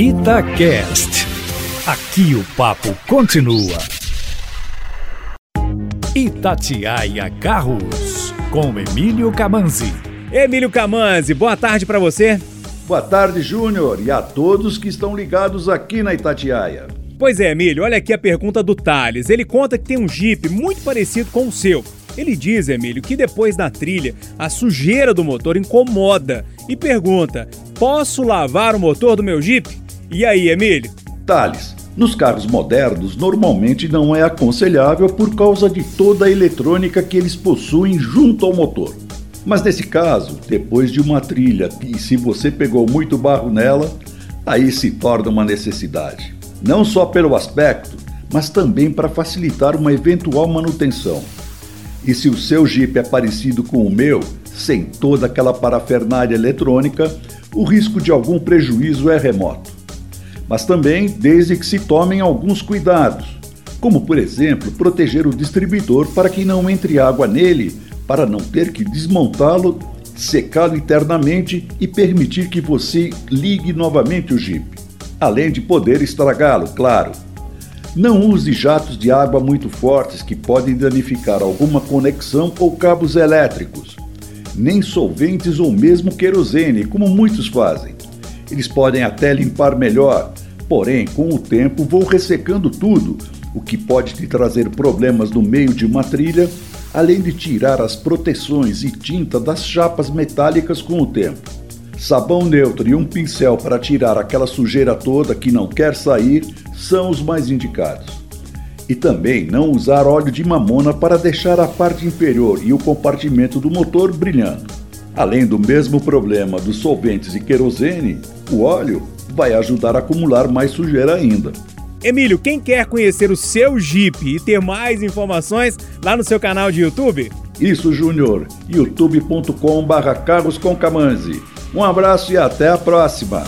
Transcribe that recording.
Itacast. Aqui o papo continua. Itatiaia Carros, com Emílio Camanzi. Emílio Camanzi, boa tarde para você. Boa tarde, Júnior, e a todos que estão ligados aqui na Itatiaia. Pois é, Emílio, olha aqui a pergunta do Thales. Ele conta que tem um Jeep muito parecido com o seu. Ele diz, Emílio, que depois da trilha, a sujeira do motor incomoda e pergunta: posso lavar o motor do meu Jeep? E aí, Emílio? Thales, nos carros modernos, normalmente não é aconselhável por causa de toda a eletrônica que eles possuem junto ao motor. Mas nesse caso, depois de uma trilha e se você pegou muito barro nela, aí se torna uma necessidade. Não só pelo aspecto, mas também para facilitar uma eventual manutenção. E se o seu Jeep é parecido com o meu, sem toda aquela parafernália eletrônica, o risco de algum prejuízo é remoto. Mas também desde que se tomem alguns cuidados, como por exemplo proteger o distribuidor para que não entre água nele, para não ter que desmontá-lo, secá-lo internamente e permitir que você ligue novamente o Jeep. Além de poder estragá-lo, claro. Não use jatos de água muito fortes que podem danificar alguma conexão ou cabos elétricos, nem solventes ou mesmo querosene, como muitos fazem. Eles podem até limpar melhor, porém, com o tempo vão ressecando tudo, o que pode te trazer problemas no meio de uma trilha, além de tirar as proteções e tinta das chapas metálicas com o tempo. Sabão neutro e um pincel para tirar aquela sujeira toda que não quer sair são os mais indicados. E também não usar óleo de mamona para deixar a parte inferior e o compartimento do motor brilhando. Além do mesmo problema dos solventes e querosene, o óleo vai ajudar a acumular mais sujeira ainda. Emílio, quem quer conhecer o seu Jeep e ter mais informações lá no seu canal de YouTube? Isso, Júnior. youtube.com/carlosconcamanzi. Um abraço e até a próxima!